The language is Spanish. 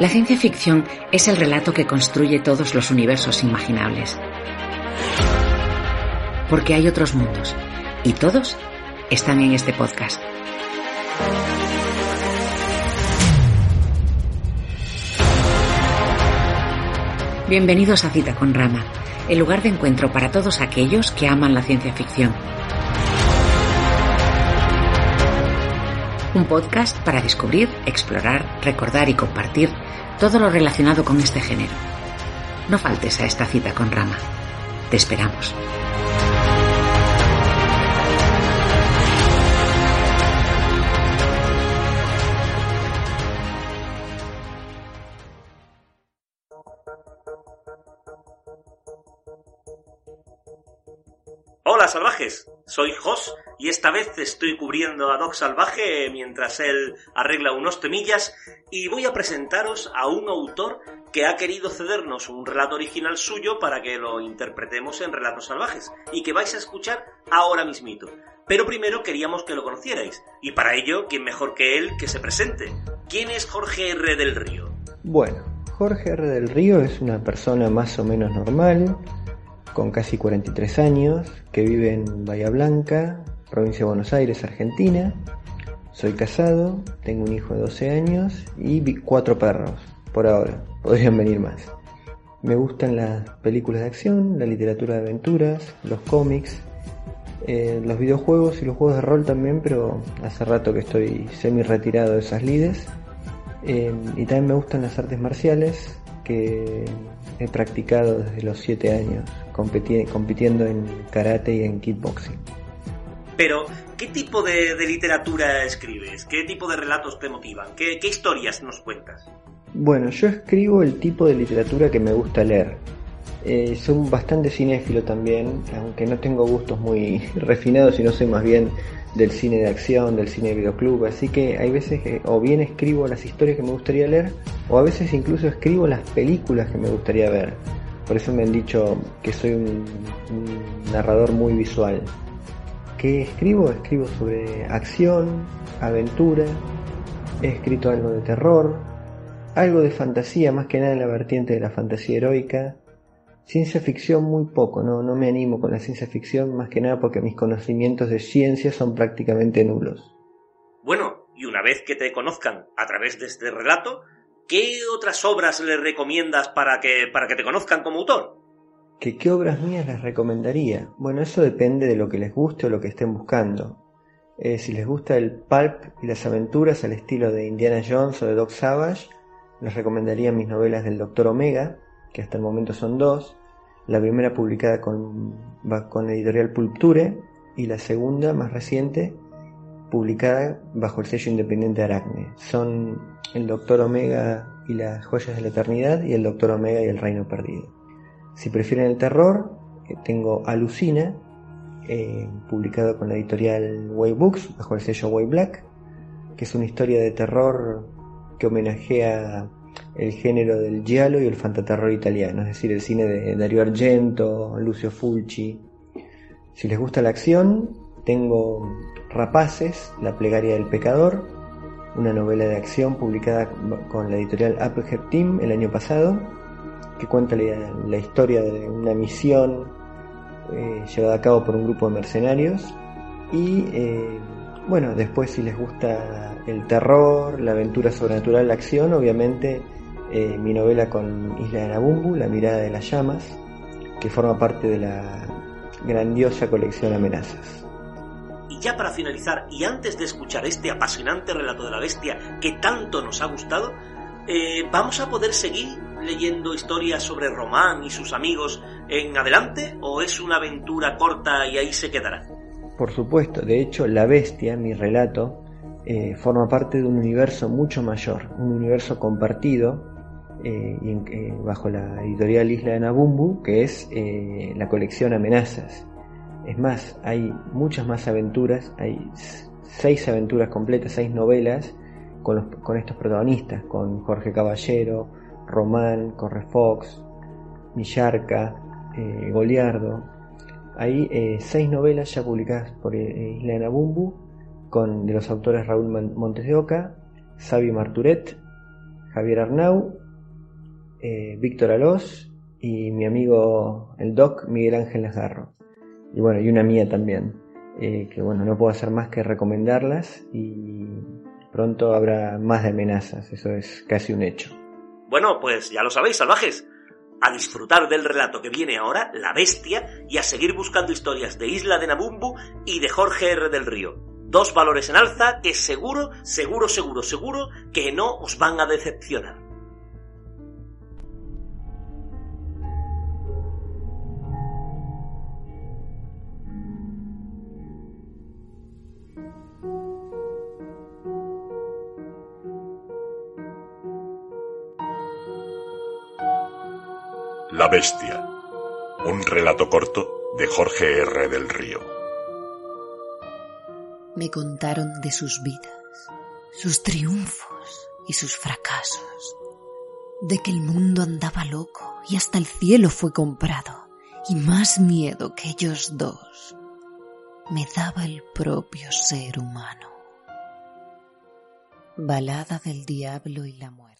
La ciencia ficción es el relato que construye todos los universos imaginables. Porque hay otros mundos. Y todos están en este podcast. Bienvenidos a Cita con Rama, el lugar de encuentro para todos aquellos que aman la ciencia ficción. Un podcast para descubrir, explorar, recordar y compartir todo lo relacionado con este género. No faltes a esta cita con Rama. Te esperamos. Hola salvajes, soy Jos y esta vez estoy cubriendo a Doc Salvaje mientras él arregla unos temillas y voy a presentaros a un autor que ha querido cedernos un relato original suyo para que lo interpretemos en Relatos Salvajes y que vais a escuchar ahora mismito. Pero primero queríamos que lo conocierais y para ello, ¿quién mejor que él que se presente? ¿Quién es Jorge R. del Río? Bueno, Jorge R. del Río es una persona más o menos normal, con casi 43 años, que vive en Bahía Blanca, provincia de Buenos Aires, Argentina. Soy casado, tengo un hijo de 12 años y cuatro perros, por ahora, podrían venir más. Me gustan las películas de acción, la literatura de aventuras, los cómics, eh, los videojuegos y los juegos de rol también, pero hace rato que estoy semi retirado de esas lides. Eh, y también me gustan las artes marciales, que he practicado desde los 7 años, compitiendo en karate y en kickboxing. Pero, ¿qué tipo de, literatura escribes? ¿Qué tipo de relatos te motivan? ¿Qué, historias nos cuentas? Bueno, yo escribo el tipo de literatura que me gusta leer. Eh, soy bastante cinéfilo también, aunque no tengo gustos muy refinados, sino soy más bien del cine de acción, del cine de videoclub, así que hay veces que o bien escribo las historias que me gustaría leer, o a veces incluso escribo las películas que me gustaría ver. Por eso me han dicho que soy un, narrador muy visual. ¿Qué escribo? Escribo sobre acción, aventura, he escrito algo de terror, algo de fantasía, más que nada en la vertiente de la fantasía heroica, Ciencia ficción muy poco, no, no me animo con la ciencia ficción más que nada porque mis conocimientos de ciencia son prácticamente nulos. Bueno, y una vez que te conozcan a través de este relato, ¿qué otras obras les recomiendas para que, para que te conozcan como autor? ¿Qué, ¿Qué obras mías les recomendaría? Bueno, eso depende de lo que les guste o lo que estén buscando. Eh, si les gusta el pulp y las aventuras al estilo de Indiana Jones o de Doc Savage, les recomendaría mis novelas del Doctor Omega, que hasta el momento son dos la primera publicada con, con editorial Pulpture y la segunda, más reciente, publicada bajo el sello independiente Aracne. Son El Doctor Omega y las Joyas de la Eternidad y El Doctor Omega y el Reino Perdido. Si prefieren el terror, eh, tengo Alucina, eh, publicado con la editorial Way Books bajo el sello Way Black, que es una historia de terror que homenajea el género del giallo y el fantaterror italiano, es decir, el cine de Dario Argento, Lucio Fulci. Si les gusta la acción, tengo Rapaces, La plegaria del pecador, una novela de acción publicada con la editorial Applehead Team el año pasado, que cuenta la, historia de una misión eh, llevada a cabo por un grupo de mercenarios. Y eh, bueno, después si les gusta el terror, la aventura sobrenatural, la acción, obviamente eh, mi novela con Isla de Nabumbu, La mirada de las llamas, que forma parte de la grandiosa colección Amenazas. Y ya para finalizar, y antes de escuchar este apasionante relato de la bestia que tanto nos ha gustado, ¿vamos a poder seguir leyendo historias sobre Román y sus amigos en adelante o es una aventura corta y ahí se quedará? Por supuesto, de hecho La Bestia, mi relato, eh, forma parte de un universo mucho mayor, un universo compartido eh, y bajo la editorial Isla de Nabumbu, que es la colección Amenazas. Es más, hay muchas más aventuras, hay seis aventuras completas, seis novelas con, con estos protagonistas, con Jorge Caballero, Román, Correfox, Millarca, eh, Goliardo. Hay eh, seis novelas ya publicadas por eh, Isla Nabumbu, con, de los autores Raúl Montes de Oca, Xavi Marturet, Javier Arnau, Víctor Alós y mi amigo el Doc Miguel Ángel Lazarro. Y bueno, y una mía también, que bueno, no puedo hacer más que recomendarlas y pronto habrá más de amenazas, eso es casi un hecho. Bueno, pues ya lo sabéis, salvajes a disfrutar del relato que viene ahora, La Bestia, y a seguir buscando historias de Isla de Nabumbu y de Jorge R. del Río. Dos valores en alza que seguro, seguro, seguro, seguro que no os van a decepcionar. La Bestia. Un relato corto de Jorge R. del Río. Me contaron de sus vidas, sus triunfos y sus fracasos, de que el mundo andaba loco y hasta el cielo fue comprado, y más miedo que ellos dos me daba el propio ser humano. Balada del Diablo y la Muerte.